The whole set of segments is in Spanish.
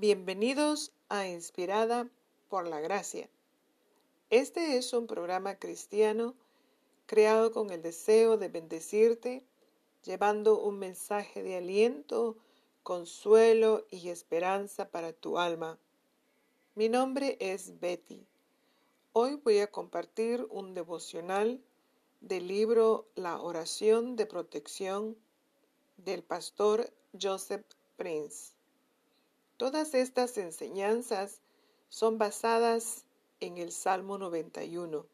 Bienvenidos a Inspirada por la Gracia. Este es un programa cristiano creado con el deseo de bendecirte, llevando un mensaje de aliento, consuelo y esperanza para tu alma. Mi nombre es Betty. Hoy voy a compartir un devocional del libro La oración de protección del pastor Joseph Prince. Todas estas enseñanzas son basadas en el Salmo 91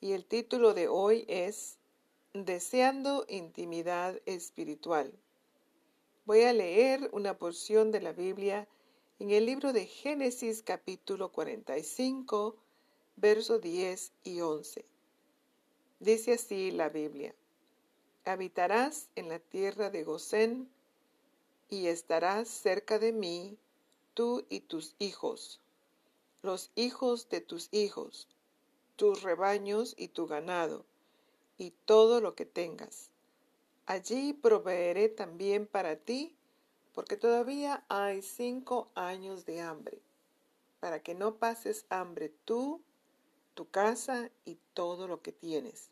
y el título de hoy es Deseando intimidad espiritual. Voy a leer una porción de la Biblia en el libro de Génesis capítulo 45, versos 10 y 11. Dice así la Biblia, Habitarás en la tierra de Gosén, y estarás cerca de mí, tú y tus hijos, los hijos de tus hijos, tus rebaños y tu ganado, y todo lo que tengas. Allí proveeré también para ti, porque todavía hay cinco años de hambre, para que no pases hambre tú, tu casa y todo lo que tienes.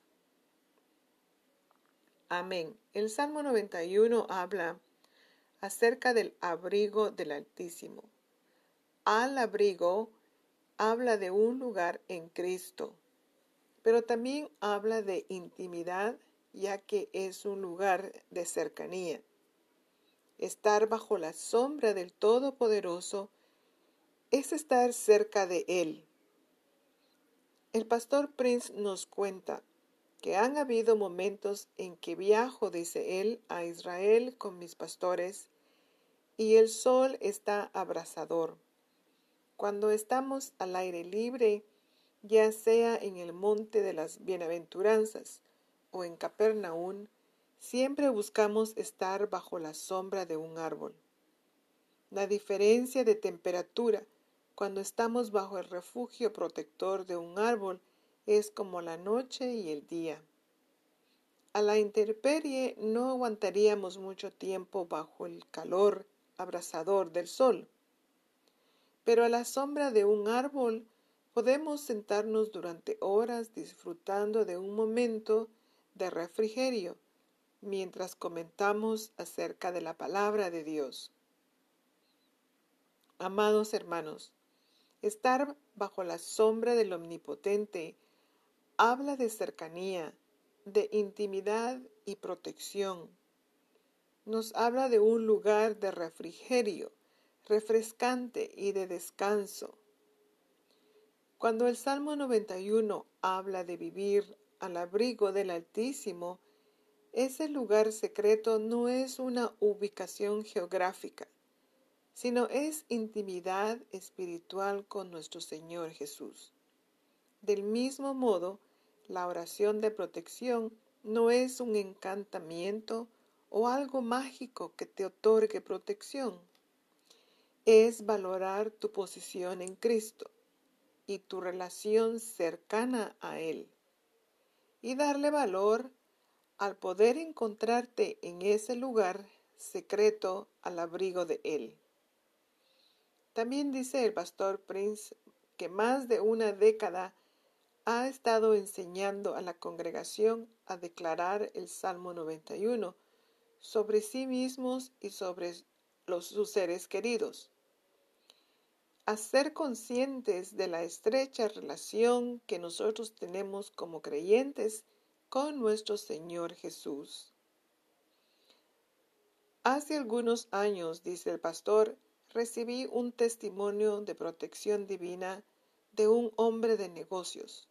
Amén. El Salmo 91 habla acerca del abrigo del Altísimo. Al abrigo habla de un lugar en Cristo, pero también habla de intimidad, ya que es un lugar de cercanía. Estar bajo la sombra del Todopoderoso es estar cerca de Él. El pastor Prince nos cuenta que han habido momentos en que viajo, dice él, a Israel con mis pastores y el sol está abrasador. Cuando estamos al aire libre, ya sea en el monte de las bienaventuranzas o en Capernaum, siempre buscamos estar bajo la sombra de un árbol. La diferencia de temperatura cuando estamos bajo el refugio protector de un árbol es como la noche y el día. A la intemperie no aguantaríamos mucho tiempo bajo el calor abrasador del sol, pero a la sombra de un árbol podemos sentarnos durante horas disfrutando de un momento de refrigerio mientras comentamos acerca de la palabra de Dios. Amados hermanos, estar bajo la sombra del Omnipotente habla de cercanía, de intimidad y protección. Nos habla de un lugar de refrigerio, refrescante y de descanso. Cuando el Salmo 91 habla de vivir al abrigo del Altísimo, ese lugar secreto no es una ubicación geográfica, sino es intimidad espiritual con nuestro Señor Jesús. Del mismo modo, la oración de protección no es un encantamiento o algo mágico que te otorgue protección. Es valorar tu posición en Cristo y tu relación cercana a Él. Y darle valor al poder encontrarte en ese lugar secreto al abrigo de Él. También dice el pastor Prince que más de una década ha estado enseñando a la congregación a declarar el Salmo 91 sobre sí mismos y sobre los, sus seres queridos. A ser conscientes de la estrecha relación que nosotros tenemos como creyentes con nuestro Señor Jesús. Hace algunos años, dice el pastor, recibí un testimonio de protección divina de un hombre de negocios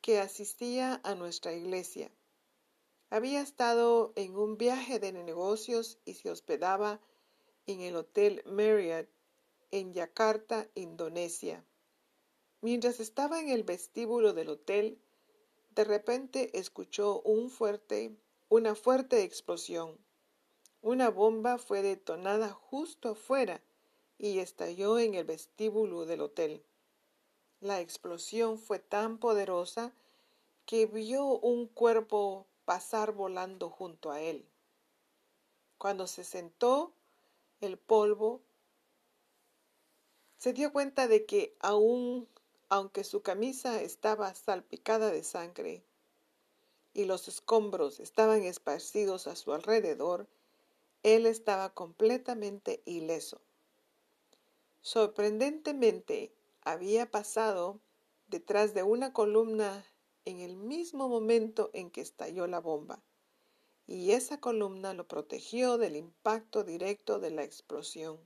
que asistía a nuestra iglesia. Había estado en un viaje de negocios y se hospedaba en el Hotel Marriott en Yakarta, Indonesia. Mientras estaba en el vestíbulo del hotel, de repente escuchó un fuerte, una fuerte explosión. Una bomba fue detonada justo afuera y estalló en el vestíbulo del hotel. La explosión fue tan poderosa que vio un cuerpo pasar volando junto a él. Cuando se sentó, el polvo se dio cuenta de que aún aunque su camisa estaba salpicada de sangre y los escombros estaban esparcidos a su alrededor, él estaba completamente ileso. Sorprendentemente, había pasado detrás de una columna en el mismo momento en que estalló la bomba, y esa columna lo protegió del impacto directo de la explosión.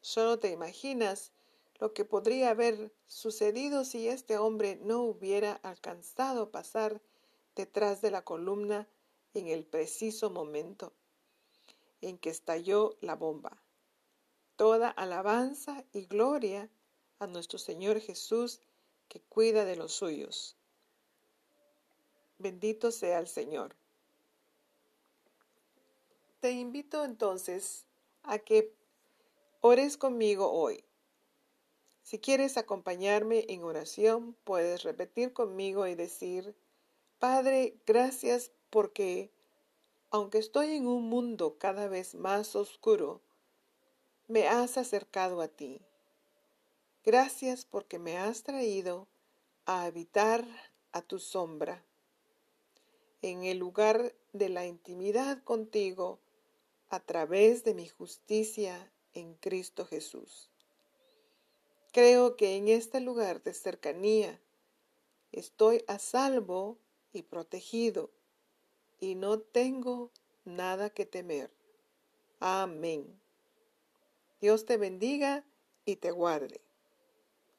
Solo te imaginas lo que podría haber sucedido si este hombre no hubiera alcanzado pasar detrás de la columna en el preciso momento en que estalló la bomba. Toda alabanza y gloria a nuestro Señor Jesús que cuida de los suyos. Bendito sea el Señor. Te invito entonces a que ores conmigo hoy. Si quieres acompañarme en oración, puedes repetir conmigo y decir, Padre, gracias porque, aunque estoy en un mundo cada vez más oscuro, me has acercado a ti. Gracias porque me has traído a habitar a tu sombra. En el lugar de la intimidad contigo, a través de mi justicia en Cristo Jesús. Creo que en este lugar de cercanía estoy a salvo y protegido y no tengo nada que temer. Amén. Dios te bendiga y te guarde.